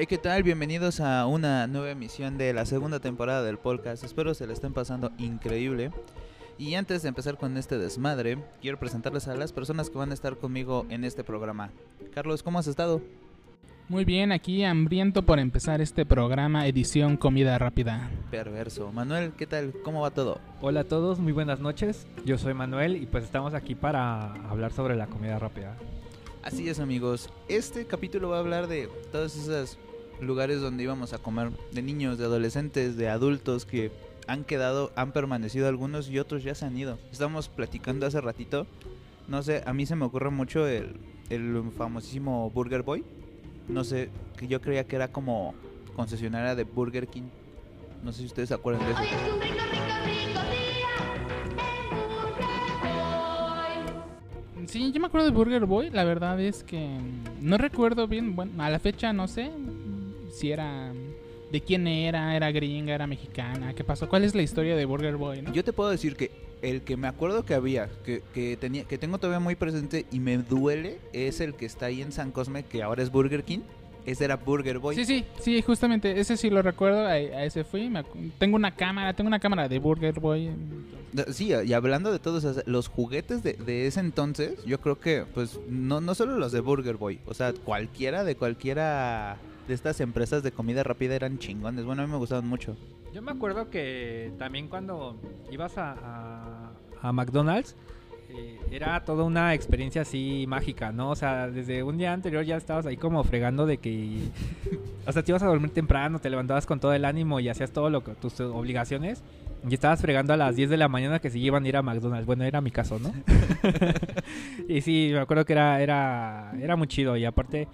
Hey, ¿qué tal? Bienvenidos a una nueva emisión de la segunda temporada del podcast. Espero se la estén pasando increíble. Y antes de empezar con este desmadre, quiero presentarles a las personas que van a estar conmigo en este programa. Carlos, ¿cómo has estado? Muy bien, aquí hambriento por empezar este programa edición comida rápida. Perverso. Manuel, ¿qué tal? ¿Cómo va todo? Hola a todos, muy buenas noches. Yo soy Manuel y pues estamos aquí para hablar sobre la comida rápida. Así es amigos, este capítulo va a hablar de todos esos lugares donde íbamos a comer, de niños, de adolescentes, de adultos que han quedado, han permanecido algunos y otros ya se han ido. Estamos platicando hace ratito, no sé, a mí se me ocurre mucho el, el famosísimo Burger Boy. No sé, que yo creía que era como concesionaria de Burger King. No sé si ustedes se acuerdan de eso. Hoy es un rico, rico, rico día en Burger Boy. Sí, yo me acuerdo de Burger Boy, la verdad es que no recuerdo bien, bueno, a la fecha no sé si era de quién era, era gringa, era mexicana, qué pasó, cuál es la historia de Burger Boy, ¿no? Yo te puedo decir que el que me acuerdo que había, que, que tenía, que tengo todavía muy presente y me duele, es el que está ahí en San Cosme, que ahora es Burger King. Ese era Burger Boy. Sí, sí, sí, justamente, ese sí lo recuerdo, a, a ese fui, me tengo una cámara, tengo una cámara de Burger Boy. Sí, y hablando de todos los juguetes de, de ese entonces, yo creo que, pues, no, no solo los de Burger Boy, o sea, cualquiera de cualquiera de estas empresas de comida rápida eran chingones. Bueno, a mí me gustaban mucho. Yo me acuerdo que también cuando ibas a, a- a McDonald's eh, era toda una experiencia así mágica, ¿no? O sea, desde un día anterior ya estabas ahí como fregando de que... O sea, te ibas a dormir temprano, te levantabas con todo el ánimo y hacías todo lo que tus obligaciones. Y estabas fregando a las 10 de la mañana que se iban a ir a McDonald's. Bueno, era mi caso, ¿no? y sí, me acuerdo que era, era, era muy chido. Y aparte,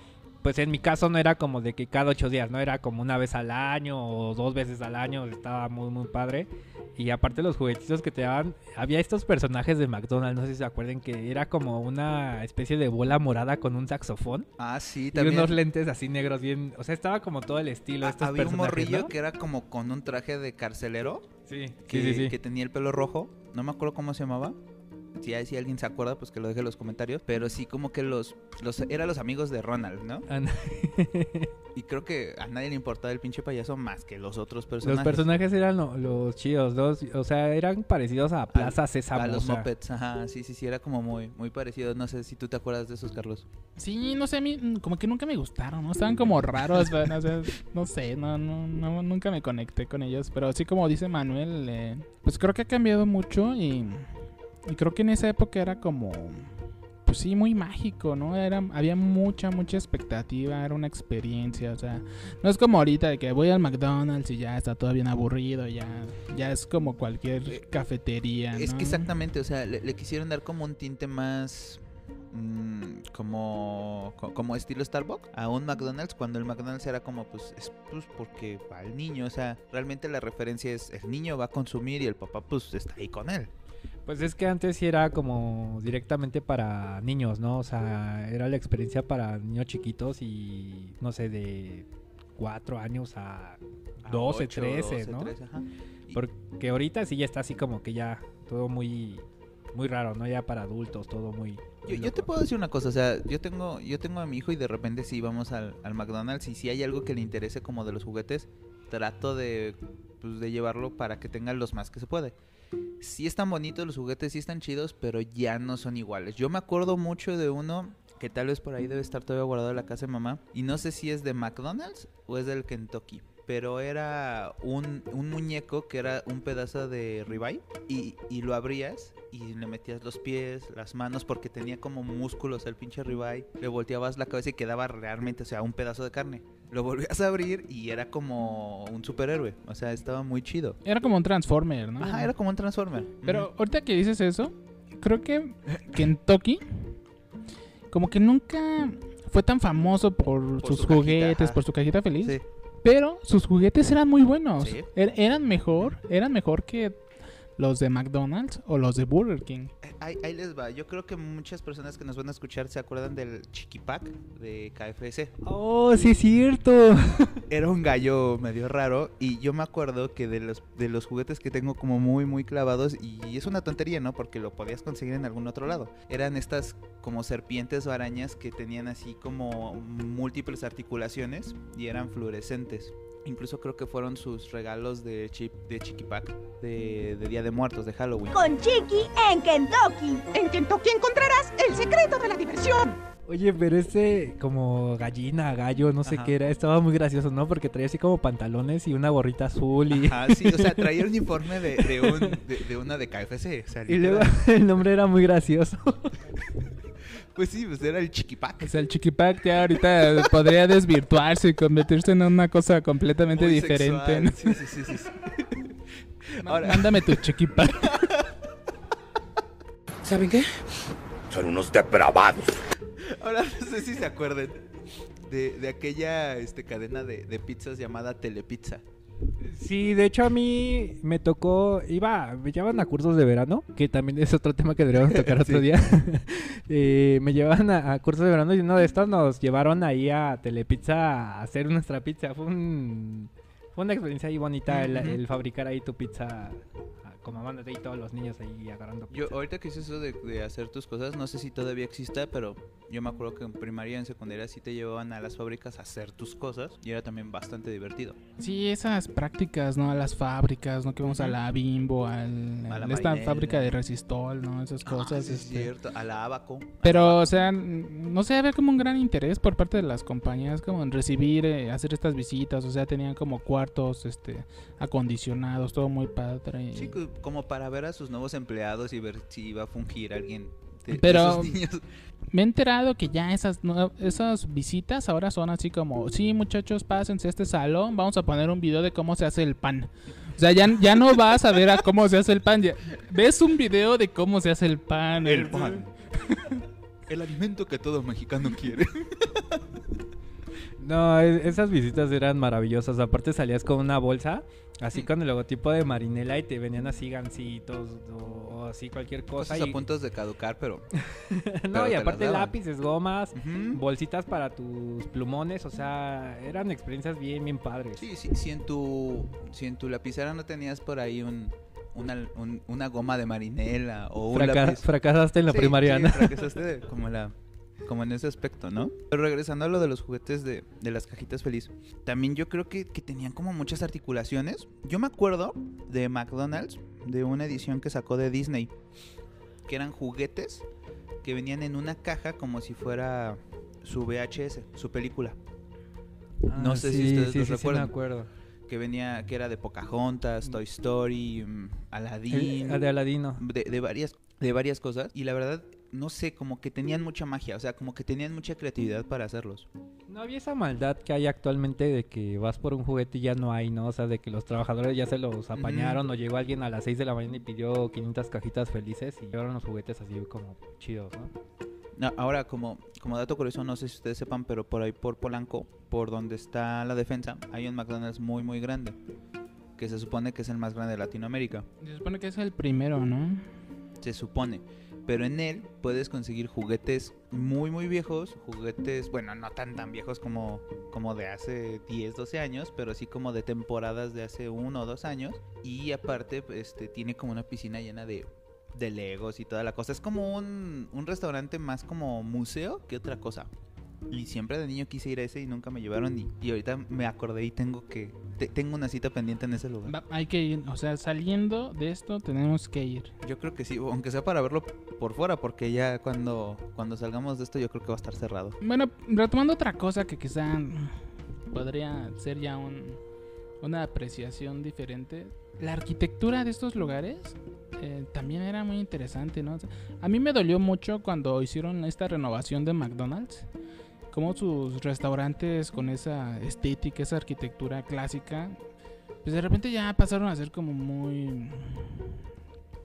pues en mi caso no era como de que cada ocho días, no era como una vez al año o dos veces al año, estaba muy muy padre. Y aparte los juguetitos que te daban, había estos personajes de McDonald's, no sé si se acuerdan que era como una especie de bola morada con un saxofón Ah, sí, y también. unos lentes así negros bien, o sea, estaba como todo el estilo Ah, estos había un morrillo ¿no? que era como con un traje de carcelero, Sí, que, sí, sí, sí. que tenía el pelo rojo. No me acuerdo cómo se llamaba. Si, hay- si alguien se acuerda, pues que lo deje en los comentarios. Pero sí, como que los, los eran los amigos de Ronald, ¿no? And- Y creo que a nadie le importaba el pinche payaso más que los otros Los personajes. personajes eran lo- los chidos, los, o sea, eran parecidos a Plaza Sésamo. A los. Muppets, ajá, sí, sí, sí, era como muy, muy parecido. No sé si tú te acuerdas de esos, Carlos. Sí, no sé, a mí mm, como que nunca me gustaron, ¿no? Estaban como raros, pero no sé, no sé, no, no, no, nunca me conecté con ellos. Pero así como dice Manuel, eh, pues creo que ha cambiado mucho y, y creo que en esa época era como, pues sí, muy mágico, ¿no? Era, había mucha, mucha expectativa, era una experiencia, o sea, no es como ahorita de que voy al McDonald's y ya está todo bien aburrido, ya, ya es como Eh, cualquier cafetería, Es que exactamente, o sea, le, le quisieron dar como un tinte más. mm, como, co- como estilo Starbucks a un McDonald's cuando el McDonald's era como pues es pues porque va el niño o sea realmente la referencia es el niño va a consumir y el papá pues está ahí con él Pues es que antes sí era como directamente para niños, ¿no? O sea, era la experiencia para niños chiquitos y no sé, de 4 años a 12, ocho, 13, 12, ¿no? 13, ajá. Porque ahorita sí ya está así como que ya todo muy muy raro, ¿no? Ya para adultos, todo muy... Yo, muy yo te puedo decir una cosa, o sea, yo tengo, yo tengo a mi hijo y de repente si vamos al, al McDonald's y si hay algo que le interese como de los juguetes, trato de, pues, de llevarlo para que tenga los más que se puede. Sí están bonitos los juguetes, sí están chidos, pero ya no son iguales. Yo me acuerdo mucho de uno que tal vez por ahí debe estar todavía guardado en la casa de mamá. Y no sé si es de McDonald's o es del Kentucky. Pero era un, un muñeco que era un pedazo de ribeye y, y lo abrías y le metías los pies, las manos porque tenía como músculos el pinche ribeye. Le volteabas la cabeza y quedaba realmente, o sea, un pedazo de carne. Lo volvías a abrir y era como un superhéroe. O sea, estaba muy chido. Era como un Transformer, ¿no? Ajá, era como un Transformer. Pero ahorita que dices eso, creo que Kentucky como que nunca fue tan famoso por, Por sus su juguetes, por su cajita feliz. Sí. Pero sus juguetes eran muy buenos. Sí. Er- eran mejor, eran mejor que los de McDonald's o los de Burger King. ahí, ahí les va. Yo creo que muchas personas que nos van a escuchar se acuerdan del Chiquipac de KFC. Oh, sí es cierto. Era un gallo medio raro y yo me acuerdo que de los, de los juguetes que tengo como muy, muy clavados y es una tontería, ¿no? Porque lo podías conseguir en algún otro lado. Eran estas como serpientes o arañas que tenían así como múltiples articulaciones y eran fluorescentes. Incluso creo que fueron sus regalos de, chip, de Chiquipac de, de Día de Muertos, de Halloween. Con Chiqui en Kentucky. En Kentucky encontrarás el secreto de la diversión. Oye, pero ese como gallina, gallo, no sé Ajá. qué era, estaba muy gracioso, ¿no? Porque traía así como pantalones y una gorrita azul y, Ah, sí, o sea, traía el uniforme de, de, un, de, de una de KFC. o sea, y luego el nombre era muy gracioso. Pues sí, pues era el Chiquipac. O sea, el chiquipac ya ahorita podría desvirtuarse y convertirse en una cosa completamente Muy diferente. Sí, sí, sí, sí, sí. Ahora, mándame tu chiquipac. ¿Saben qué? Son unos depravados. Ahora no sé si se acuerdan de, de aquella este, cadena de, de pizzas llamada Telepizza. Sí, de hecho a mí me tocó, iba, me llevaban a cursos de verano, que también es otro tema que deberíamos tocar otro Sí. día. Eh, me llevaban a, a cursos de verano y uno de estos nos llevaron ahí a Telepizza a hacer nuestra pizza. Fue un, fue una experiencia ahí bonita el fabricar ahí tu pizza ah, como amándote y todos los niños ahí agarrando Yo pizza. ahorita que hice eso de, de hacer tus cosas, no sé si todavía exista, pero yo me acuerdo que en primaria y en secundaria sí te llevaban a las fábricas a hacer tus cosas y era también bastante divertido. Sí, esas prácticas, ¿no? A las fábricas, ¿no? Que vamos a la Bimbo, al, A la esta fábrica de Resistol, ¿no? Esas cosas. Ah, sí, es este. cierto, a la Abaco. Pero, o sea, no sé, había como un gran interés por parte de las compañías como en recibir, eh, hacer estas visitas, o sea, tenían como cuartos, este, acondicionados, todo muy padre. y- Sí, como para ver a sus nuevos empleados y ver si iba a fungir alguien de, de Pero- esos niños. Me he enterado que ya esas, esas visitas ahora son así como, sí muchachos, pásense a este salón, vamos a poner un video de cómo se hace el pan. O sea, ya, ya no vas a ver a cómo se hace el pan, ya- ves un video de cómo se hace el pan. El pan. El alimento que todo mexicano quiere. No, esas visitas eran maravillosas. Aparte salías con una bolsa, así con el logotipo de Marinela y te venían así gancitos o, así cualquier cosa. Cosas y- a puntos de caducar, pero... no, pero y aparte lápices, gomas, bolsitas para tus plumones, o sea, eran experiencias bien, bien padres. Sí, sí, si en tu si en tu lapicera no tenías por ahí un, una, un- una goma de marinela o un Fraca- lápiz. fracasaste en la Sí, primaria, sí, ¿no? fracasaste como la como en ese aspecto, ¿no? Pero regresando a lo de los juguetes de, de las cajitas feliz, también yo creo que, que tenían como muchas articulaciones. Yo me acuerdo de McDonald's, de una edición que sacó de Disney, que eran juguetes que venían en una caja como si fuera su VHS, su película. No Ah, sé si ustedes sí, los sí, sí, recuerdan. me acuerdo. que venía que era de Pocahontas, Toy Story, mm, Aladdin, El- el de Aladino. de, de varias de varias cosas y la verdad no sé, como que tenían mucha magia, o sea, como que tenían mucha creatividad para hacerlos. No había esa maldad que hay actualmente de que vas por un juguete y ya no hay, ¿no? O sea, de que los trabajadores ya se los apañaron o llegó alguien a las 6 de la mañana y pidió 500 cajitas felices y llevaron los juguetes así como chidos, ¿no? No, ahora como como dato curioso, no sé si ustedes sepan, pero por ahí por Polanco, por donde está la defensa, hay un McDonald's muy muy grande, que se supone que es el más grande de Latinoamérica. Se supone que es el primero, ¿no? se supone. Pero en él puedes conseguir juguetes muy muy viejos, juguetes, bueno, no tan tan viejos como, como de hace 10, 12 años, pero sí como de temporadas de hace uno o dos años. Y aparte, este, tiene como una piscina llena de, de legos y toda la cosa. Es como un, un restaurante más como museo que otra cosa. Y siempre de niño quise ir a ese y nunca me llevaron y, y ahorita me acordé y tengo que... te- tengo una cita pendiente en ese lugar. Va- hay que ir, o sea, saliendo de esto tenemos que ir. Yo creo que sí, aunque sea para verlo por fuera, porque ya cuando, cuando salgamos de esto yo creo que va a estar cerrado. Bueno, retomando otra cosa que quizá podría ser ya un, una apreciación diferente. La arquitectura de estos lugares eh, también era muy interesante, ¿no? O sea, a mí me dolió mucho cuando hicieron esta renovación de McDonald's. Como sus restaurantes con esa estética, esa arquitectura clásica, pues de repente ya pasaron a ser como muy...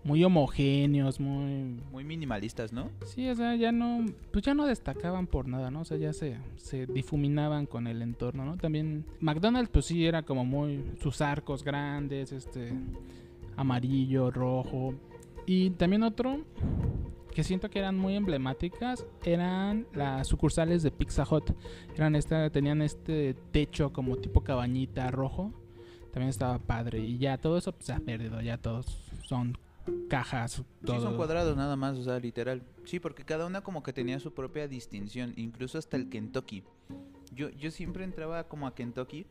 Muy homogéneos, muy Muy minimalistas, ¿no? Sí, o sea, ya no, pues ya no destacaban por nada, ¿no? O sea, ya se, se difuminaban con el entorno, ¿no? También McDonald's, pues sí, era como muy, sus arcos grandes, este, amarillo, rojo. Y también otro que siento que eran muy emblemáticas eran las sucursales de Pizza Hut. Eran esta, tenían este techo como tipo cabañita rojo. También estaba padre. Y ya todo eso pues, se ha perdido. Ya todos son cajas. Sí, son cuadrados nada más, o sea, literal. Sí, porque cada una como que tenía su propia distinción, incluso hasta el Kentucky. Yo, yo siempre entraba como a Kentucky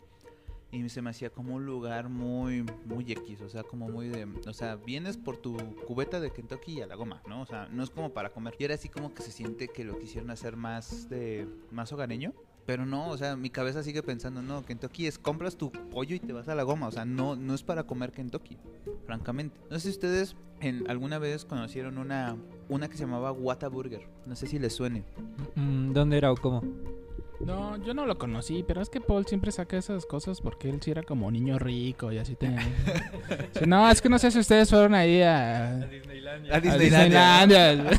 y se me hacía como un lugar muy, muy X, o sea, como muy de... O sea, vienes por tu cubeta de Kentucky y a la goma, ¿no? O sea, no es como para comer. Y era así como que se siente que lo quisieron hacer más de... más hogareño. Pero no, o sea, mi cabeza sigue pensando, no, Kentucky es compras tu pollo y te vas a la goma, o sea, no, no es para comer Kentucky, francamente. No sé si ustedes en, alguna vez conocieron una, una que se llamaba Whataburger, no sé si les suene. Mm, ¿Dónde era o cómo? No, yo no lo conocí, pero es que Paul siempre saca esas cosas porque él sí era como niño rico y así tenía. Sí, no, es que no sé si ustedes fueron ahí a, Disneylandia. A a Disneylandia. Disneylandia.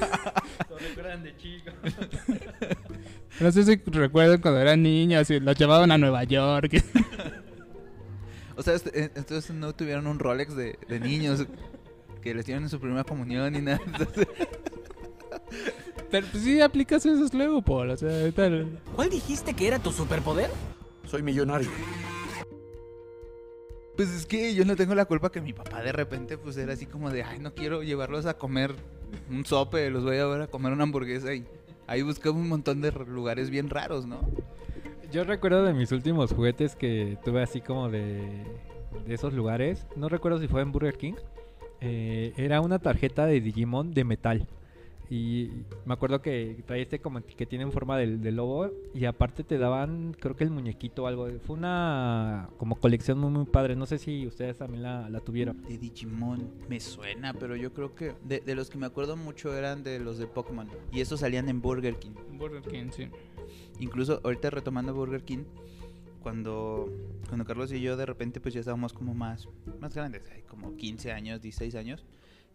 grande, chico. No sé si recuerdan cuando eran niños y los llevaban a Nueva York. O sea, este- eh, entonces no tuvieron un Rolex de, de niños que les dieron en su primera comunión ni nada. Entonces, Pero pues sí aplicas eso luego, Paul. O sea, ahorita- ¿Cuál dijiste que era tu superpoder? Soy millonario. Pues es que yo no tengo la culpa que mi papá de repente pues era así como de, ay, no quiero llevarlos a comer un sope, los voy a ver a comer una hamburguesa y ahí buscaba un montón de lugares bien raros, ¿no? Yo recuerdo de mis últimos juguetes que tuve así como de, de esos lugares. No recuerdo si fue en Burger King. eh, era una tarjeta de Digimon de metal. Y me acuerdo que traía este como que tiene en forma del, del lobo. Y aparte te daban, creo que el muñequito o algo. Fue una como colección muy, muy padre. No sé si ustedes también la, la tuvieron. De Digimon me suena, pero yo creo que de, de los que me acuerdo mucho eran de los de Pokémon y esos salían en Burger King. Burger King, sí. Incluso ahorita retomando Burger King, cuando, cuando Carlos y yo de repente pues ya estábamos como más, más grandes, como 15 años, 16 años,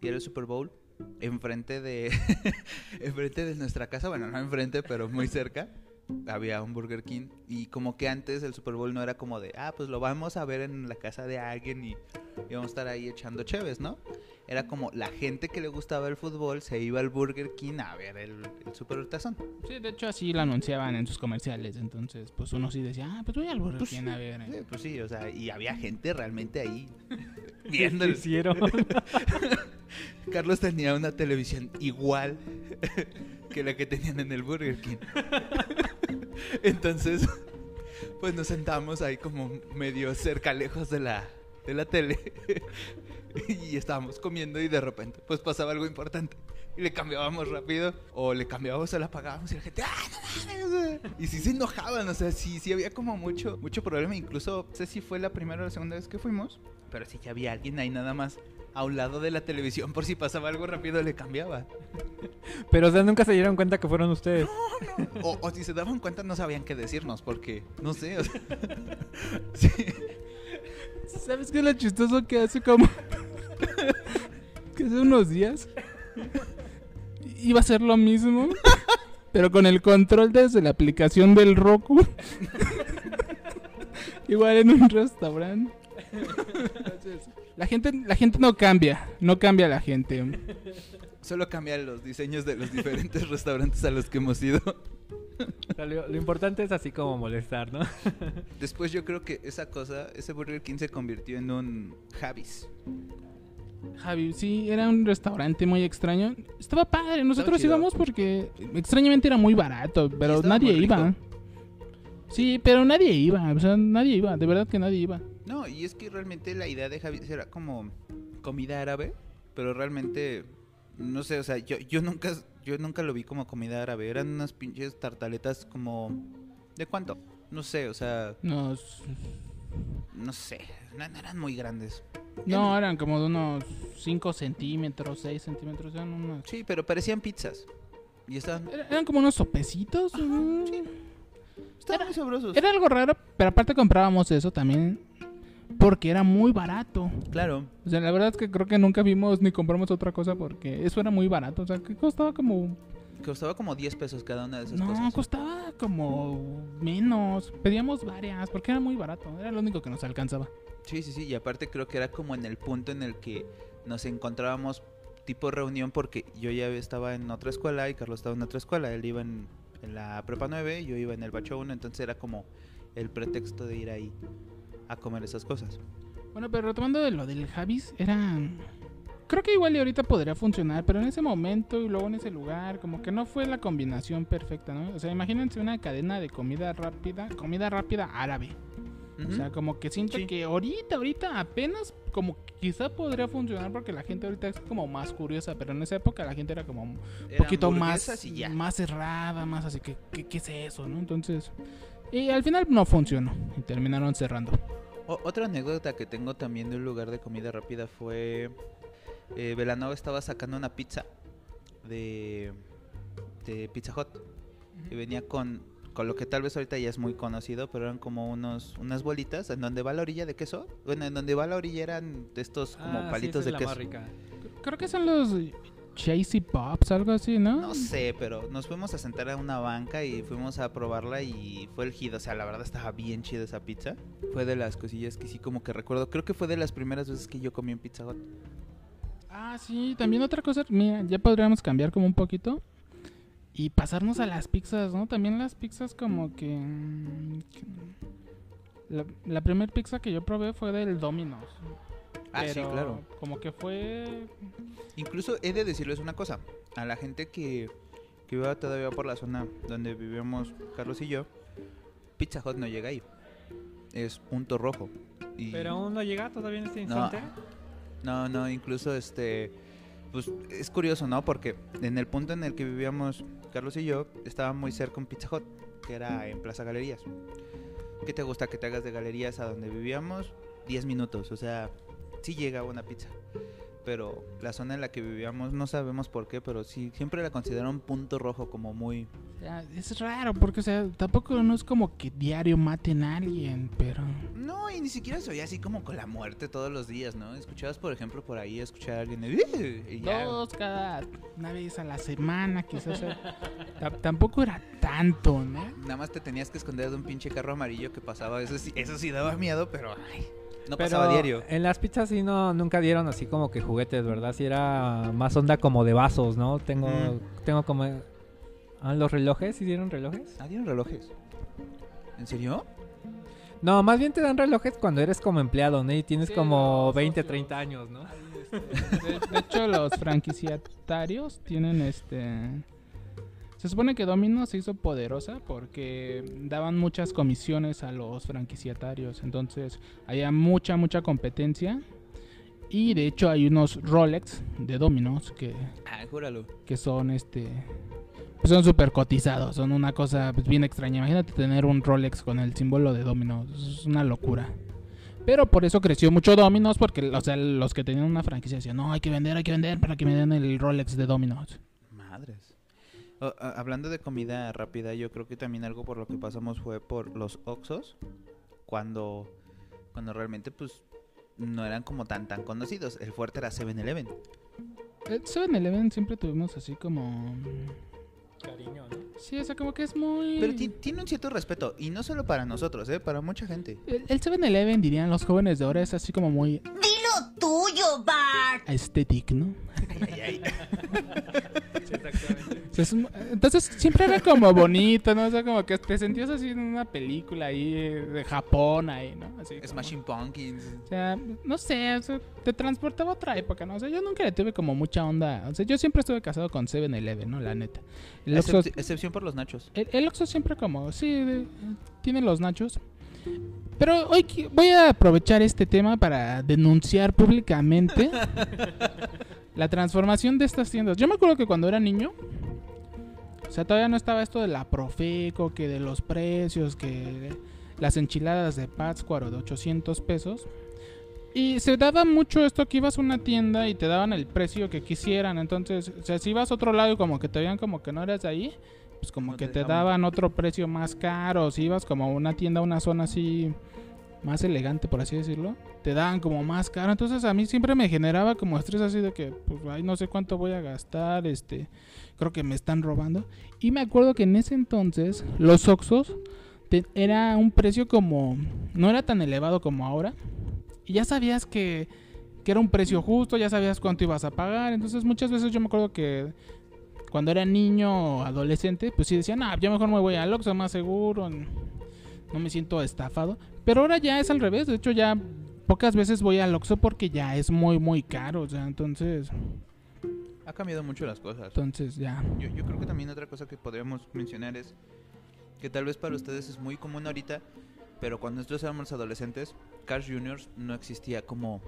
y era el Super Bowl enfrente de, enfrente de nuestra casa, bueno, no enfrente, pero muy cerca. Había un Burger King y como que antes el Super Bowl no era como de, ah, pues lo vamos a ver en la casa de alguien y, y vamos a estar ahí echando cheves, ¿no? Era como la gente que le gustaba el fútbol se iba al Burger King a ver el, el Super Tazón. Sí, de hecho así lo anunciaban en sus comerciales. Entonces, pues uno sí decía, ah, pues voy al Burger Pues King a ver. Sí, pues sí, o sea, y había gente realmente ahí ¿Qué viendo. el- hicieron? Carlos tenía una televisión igual que la que tenían en el Burger King. Entonces, pues nos sentamos ahí como medio cerca, lejos de la, de la tele. Y estábamos comiendo y de repente, pues pasaba algo importante. Y le cambiábamos rápido, o le cambiábamos o la apagábamos y la gente, ¡ah, no mames! Y sí se enojaban, o sea, sí, sí había como mucho, mucho problema. Incluso, no sé si fue la primera o la segunda vez que fuimos, pero sí que había alguien ahí nada más a un lado de la televisión por si pasaba algo rápido le cambiaba. Pero, o sea, nunca se dieron cuenta que fueron ustedes. O, o si se daban cuenta no sabían qué decirnos porque, no sé, o sea, sí. ¿Sabes qué es lo chistoso que hace como... que hace unos días iba a ser lo mismo, pero con el control desde la aplicación del Roku. Igual en un restaurante. Entonces, la gente, la gente no cambia, no cambia la gente. Solo cambian los diseños de los diferentes restaurantes a los que hemos ido. O sea, lo, lo importante es así como molestar, ¿no? Después yo creo que esa cosa, ese Burger King se convirtió en un Javis. Javi, sí, era un restaurante muy extraño. Estaba padre, nosotros íbamos porque extrañamente era muy barato, pero nadie iba. Sí, pero nadie iba, o sea, nadie iba, de verdad que nadie iba. No, y es que realmente la idea de Javis era como comida árabe, pero realmente no sé, o sea, yo, yo nunca yo nunca lo vi como comida árabe, eran unas pinches tartaletas como ¿de cuánto? No sé, o sea, Nos, no sé, no, no eran muy grandes. no, eran como de unos 5 centímetros, 6 centímetros, eran unos... Sí, pero parecían pizzas. Y estaban, era- Eran como unos sopecitos. mm. Estaban muy sabrosos. Era algo raro, pero aparte comprábamos eso también porque era muy barato. Claro. O sea, la verdad es que creo que nunca vimos ni compramos otra cosa porque eso era muy barato. O sea, que costaba como Costaba como 10 pesos cada una de esas No, cosas. costaba como menos. Pedíamos varias porque era muy barato. Era lo único que nos alcanzaba. Sí, sí, sí. Y aparte creo que era como en el punto en el que nos encontrábamos tipo reunión porque yo ya estaba en otra escuela y Carlos estaba en otra escuela. Él iba en, la prepa 9, yo iba en el bacho 1, entonces era como el pretexto de ir ahí a comer esas cosas. Bueno, pero retomando de lo del Javis, era... Creo que igual y ahorita podría funcionar, pero en ese momento y luego en ese lugar, como que no fue la combinación perfecta, ¿no? O sea, imagínense una cadena de comida rápida, comida rápida árabe. O sea, como que siento Sí. que ahorita, ahorita apenas como quizá podría funcionar porque la gente ahorita es como más curiosa, pero en esa época la gente era como un poquito más, más cerrada, más así que, ¿qué, es eso, no? Entonces, y al final no funcionó y terminaron cerrando. O- otra anécdota que tengo también de un lugar de comida rápida fue. Eh, Belanova estaba sacando una pizza de, de Pizza Hut. Y venía con, con lo que tal vez ahorita ya es muy conocido, pero eran como unos unas bolitas en donde va la orilla de queso. Bueno, en donde va la orilla eran estos como Ah, palitos de es la queso. más rica. Creo que son los Chasey Pops, algo así, ¿no? No sé, pero nos fuimos a sentar a una banca y fuimos a probarla y fue el hit. O sea, la verdad estaba bien chida esa pizza. Fue de las cosillas que sí como que recuerdo. Creo que fue de las primeras veces que yo comí en Pizza Hut. Ah, sí, también otra cosa, mira, ya podríamos cambiar como un poquito y pasarnos a las pizzas, ¿no? También las pizzas como que... mm, que- La, la primera pizza que yo probé fue del Domino's. Ah, sí, claro. Como que fue... Incluso he de decirles una cosa. A la gente que, que viva todavía por la zona donde vivíamos Carlos y yo, Pizza Hut no llega ahí. Es punto rojo. Y Pero aún no llega todavía en este No. instante. No, no, incluso este... Pues es curioso, ¿no? Porque en el punto en el que vivíamos Carlos y yo, estaba muy cerca un Pizza Hut, que era en Plaza Galerías. ¿Qué te gusta que te hagas de galerías a donde vivíamos? 10 minutos, o sea, sí llega una pizza. Pero la zona en la que vivíamos, no sabemos por qué, pero sí, siempre la considero un punto rojo como muy... es raro porque, o sea, tampoco no es como que diario maten a alguien, pero... No, y ni siquiera soy así como con la muerte todos los días, ¿no? Escuchabas, por ejemplo, por ahí, escuchar a alguien de... Y ya. Dos cada una vez a la semana, quizás. tampoco era tanto, ¿no? Nada más te tenías que esconder de un pinche carro amarillo que pasaba. Eso sí, eso sí daba miedo, pero ay, no Pero pasaba diario. En las pizzas sí no, nunca dieron así como que juguetes, ¿verdad? Sí era más onda como de vasos, ¿no? Tengo, Mm. tengo como... Ah, ¿Los relojes? ¿Sí dieron relojes? Ah, dieron relojes. ¿En serio? No, más bien te dan relojes cuando eres como empleado, ¿no? Y tienes Sí, como los 20, socios. 30 años, ¿no? De, de hecho, los franquiciatarios tienen este. Se supone que Domino se hizo poderosa porque daban muchas comisiones a los franquiciatarios. Entonces, había mucha, mucha competencia. Y de hecho, hay unos Rolex de Dominos que, Ah, júralo. que son este. pues son súper cotizados. Son una cosa pues, bien extraña. Imagínate tener un Rolex con el símbolo de Dominos. Es una locura. Pero por eso creció mucho Dominos, porque o sea, los que tenían una franquicia decían, no, hay que vender, hay que vender para que me den el Rolex de Dominos. Madres. Hablando de comida rápida, yo creo que también algo por lo que pasamos fue por los Oxos. Cuando, cuando realmente, pues, no eran como tan tan conocidos. El fuerte era 7-Eleven. El 7-Eleven siempre tuvimos así como... Cariño, ¿no? Sí, o sea, como que es muy... Pero ti- tiene un cierto respeto. Y no solo para nosotros, ¿eh? Para mucha gente. El el 7-Eleven, dirían los jóvenes de ahora, es así como muy tuyo, Bart. aesthetic, ¿no? Ay, ay. Sí, exactamente. O sea, es un- Entonces siempre era como bonito, ¿no? O sea, como que te sentías así en una película ahí de Japón ahí, ¿no? Así como- Smashing Pumpkins. O sea, no sé, o sea, te transportaba a otra época, ¿no? O sea, yo nunca le tuve como mucha onda. O sea, yo siempre estuve casado con 7-Eleven, ¿no? La neta. El Oxxo, Excep- excepción por los nachos. el, el Oxxo siempre como, sí, de- tiene los nachos. Pero hoy voy a aprovechar este tema para denunciar públicamente la transformación de estas tiendas. Yo me acuerdo que cuando era niño, o sea, todavía no estaba esto de la Profeco, que de los precios, que las enchiladas de Pátzcuaro de 800 pesos. Y se daba mucho esto que ibas a una tienda y te daban el precio que quisieran. Entonces, o sea, si ibas a otro lado y como que te veían como que no eras de ahí, pues como No que te daban otro precio más caro. Si ibas como a una tienda, a una zona así más elegante, por así decirlo, te daban como más caro. Entonces a mí siempre me generaba como estrés así de que, pues, ay, no sé cuánto voy a gastar, este, creo que me están robando. Y me acuerdo que en ese entonces los Oxos te- era un precio como, no era tan elevado como ahora. Y ya sabías que, que era un precio justo, ya sabías cuánto ibas a pagar. Entonces muchas veces yo me acuerdo que cuando era niño o adolescente, pues sí decían, ah, yo mejor me voy al Oxxo más seguro, no me siento estafado. Pero ahora ya es al revés, de hecho ya pocas veces voy al Oxxo porque ya es muy, muy caro, o sea, entonces, Ha cambiado mucho las cosas. entonces ya. Yo, yo creo que también otra cosa que podríamos mencionar es que tal vez para ustedes es muy común ahorita, pero cuando nosotros éramos adolescentes, Cars Juniors no existía como,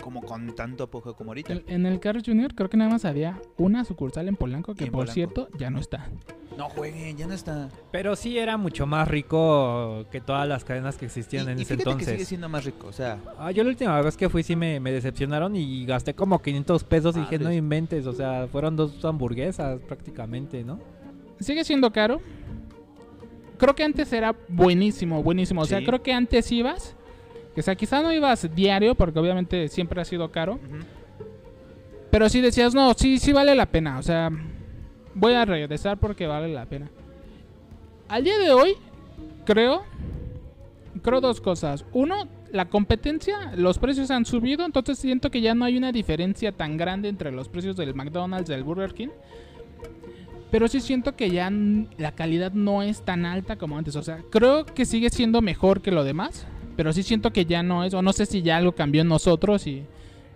como con tanto apogeo como ahorita. El- en el Carlos Junior creo que nada más había una sucursal en Polanco que en por Polanco. cierto ya no está. No jueguen, ya no está. Pero sí era mucho más rico que todas las cadenas que existían y, en y ese fíjate que entonces. sigue siendo más rico, o sea, Ah, yo la última vez que fui sí me, me decepcionaron y gasté como 500 pesos y dije, no Madres. inventes, o sea, fueron dos hamburguesas prácticamente, ¿no? Sigue siendo caro. Creo que antes era buenísimo, buenísimo. O sea, Sí. creo que antes ibas. O sea, quizá no ibas diario porque obviamente siempre ha sido caro. Pero sí decías, no, sí, sí vale la pena. O sea, voy a regresar porque vale la pena. Al día de hoy, creo, creo dos cosas. Uno, la competencia, los precios han subido, entonces siento que ya no hay una diferencia tan grande entre los precios del McDonald's y del Burger King. Pero sí siento que ya la calidad no es tan alta como antes. O sea, creo que sigue siendo mejor que lo demás. Pero sí siento que ya no es. O no sé si ya algo cambió en nosotros y,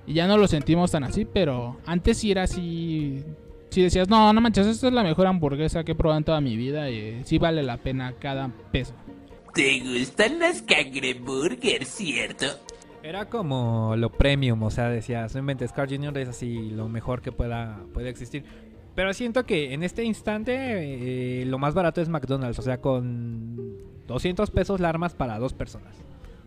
y ya no lo sentimos tan así. Pero antes sí era así. Si decías, no, no manches, esta es la mejor hamburguesa que he probado en toda mi vida. Y sí vale la pena cada peso. ¿Te gustan las cangreburgers, cierto? Era como lo premium, o sea, decías, no inventes, Carl Jr. es así lo mejor que pueda, puede existir. Pero siento que en este instante eh, lo más barato es McDonald's, o sea, con 200 pesos la armas para dos personas.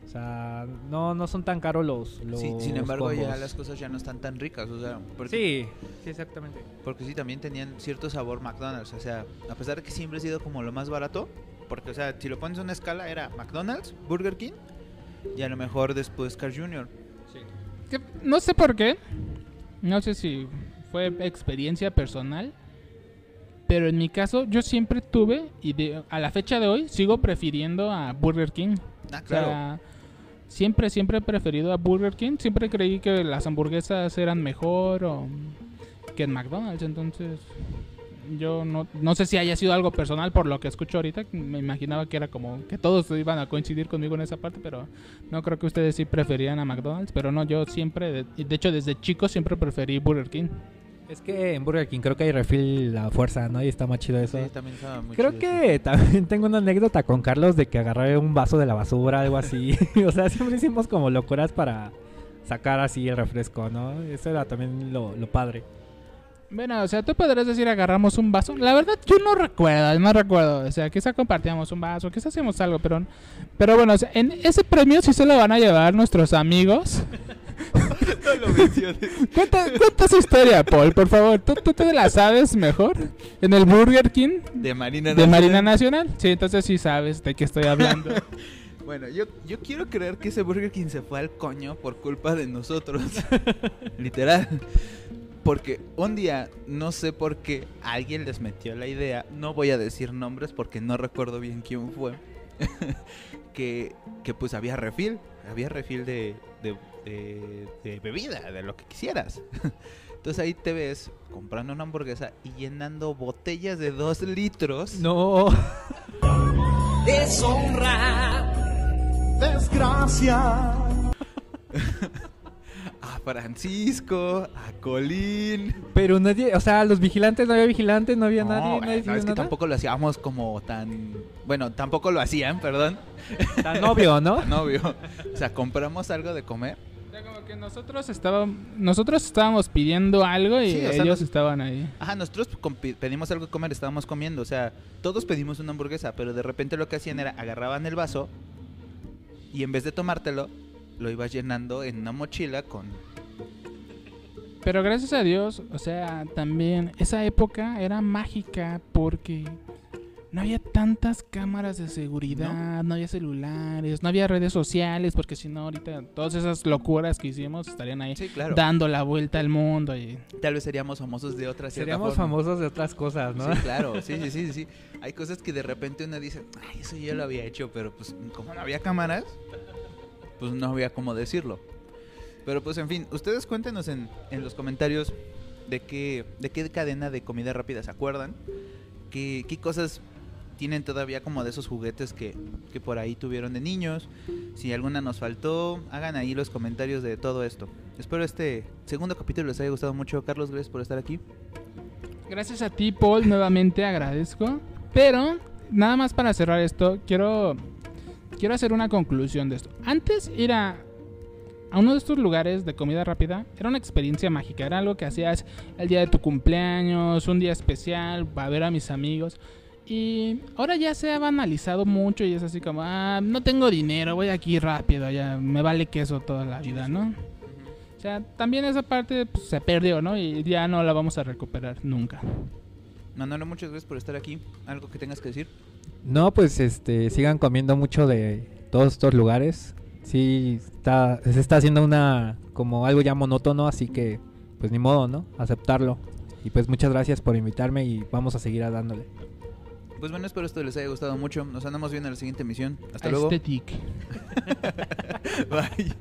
O sea, no, no son tan caros los, los Sí, sin embargo ya las cosas ya no están tan ricas, o sea, porque, Sí, sí, exactamente. porque sí también tenían cierto sabor McDonald's, o sea, a pesar de que siempre ha sido como lo más barato, porque o sea, si lo pones en una escala era McDonald's, Burger King y a lo mejor después Cars Jr. Que no sé por qué. No sé si fue experiencia personal. Pero en mi caso, yo siempre tuve, y de- a la fecha de hoy, sigo prefiriendo a Burger King. Ah, O claro. sea, siempre, siempre he preferido a Burger King. Siempre creí que las hamburguesas eran mejor que en McDonald's. Entonces, yo no, no sé si haya sido algo personal por lo que escucho ahorita. Me imaginaba que era como que todos iban a coincidir conmigo en esa parte, pero no creo que ustedes sí preferían a McDonald's. Pero no, yo siempre, de hecho, desde chico siempre preferí Burger King. Es que en Burger King creo que hay refil la fuerza, ¿no? Y está más chido eso. Sí, también estaba muy Creo chido que también tengo una anécdota con Carlos de que agarré un vaso de la basura, algo así. o sea, siempre hicimos como locuras para sacar así el refresco, ¿no? Eso era también lo, lo padre. Bueno, o sea, tú podrás decir agarramos un vaso. La verdad, yo no recuerdo, no recuerdo. O sea, quizá compartíamos un vaso, quizá hacíamos algo, pero, pero bueno, o sea, en ese premio sí se lo van a llevar nuestros amigos. No lo menciones. Cuenta, cuenta esa historia, Paul, por favor. ¿Tú, tú te la sabes mejor? ¿En el Burger King De Marina de Nacional. Marina Nacional? Sí, entonces sí sabes de qué estoy hablando. Bueno, yo, yo quiero creer que ese Burger King se fue al coño por culpa de nosotros. Literal. Porque un día, no sé por qué, alguien les metió la idea, no voy a decir nombres porque no recuerdo bien quién fue, que, que pues había refil, había refil de, de, de- de bebida, de lo que quisieras. Entonces ahí te ves comprando una hamburguesa y llenando botellas de dos litros. No. Deshonra. A Francisco, a Colín. Pero nadie, o sea, los vigilantes, no había vigilantes, no había No, nadie, nadie es que nada. tampoco lo hacíamos como tan... Bueno, tampoco lo hacían, perdón. Tan obvio, ¿no? Novio. O sea, compramos algo de comer. O sea, como que nosotros estábamos, nosotros estábamos pidiendo algo y Sí, sea, ellos nos- estaban ahí. Ajá, nosotros pedimos algo de comer, estábamos comiendo. O sea, todos pedimos una hamburguesa, pero de repente lo que hacían era agarraban el vaso y en vez de tomártelo, lo ibas llenando en una mochila con... Pero gracias a Dios, o sea, también esa época era mágica porque no había tantas cámaras de seguridad, no, había celulares, no había redes sociales, porque si no ahorita todas esas locuras que hicimos estarían ahí Sí, claro. dando la vuelta al mundo y Tal vez seríamos famosos de otra cierta Seríamos forma. famosos de otras cosas, ¿no? Sí, claro, sí, sí, sí, sí. Hay cosas que de repente uno dice, ay, eso yo lo había hecho, pero pues como no había cámaras, pues no había cómo decirlo. Pero pues en fin, ustedes cuéntenos en, en los comentarios de qué, de qué cadena de comida rápida se acuerdan. Qué, qué cosas tienen todavía como de esos juguetes que, que por ahí tuvieron de niños. Si alguna nos faltó, hagan ahí los comentarios de todo esto. Espero este segundo capítulo les haya gustado mucho. Carlos, gracias por estar aquí. Gracias a ti, Paul, nuevamente agradezco. Pero, nada más para cerrar esto, quiero, quiero hacer una conclusión de esto. Antes ir a, a uno de estos lugares de comida rápida era una experiencia mágica. Era algo que hacías el día de tu cumpleaños, un día especial, para ver a mis amigos. Y ahora ya se ha banalizado mucho y es así como, ah, no tengo dinero, voy aquí rápido, ya me vale queso toda la vida, ¿no? O sea, también esa parte pues, se perdió, ¿no? Y ya no la vamos a recuperar nunca. Manolo, muchas gracias por estar aquí. ¿Algo que tengas que decir? No, pues este, sigan comiendo mucho de todos estos lugares. Sí, está, se está haciendo una, como algo ya monótono, así que, pues ni modo, ¿no? Aceptarlo. Y pues muchas gracias por invitarme y vamos a seguir a dándole. Pues bueno, espero esto les haya gustado mucho. Nos andamos viendo en la siguiente emisión. Hasta luego. Bye.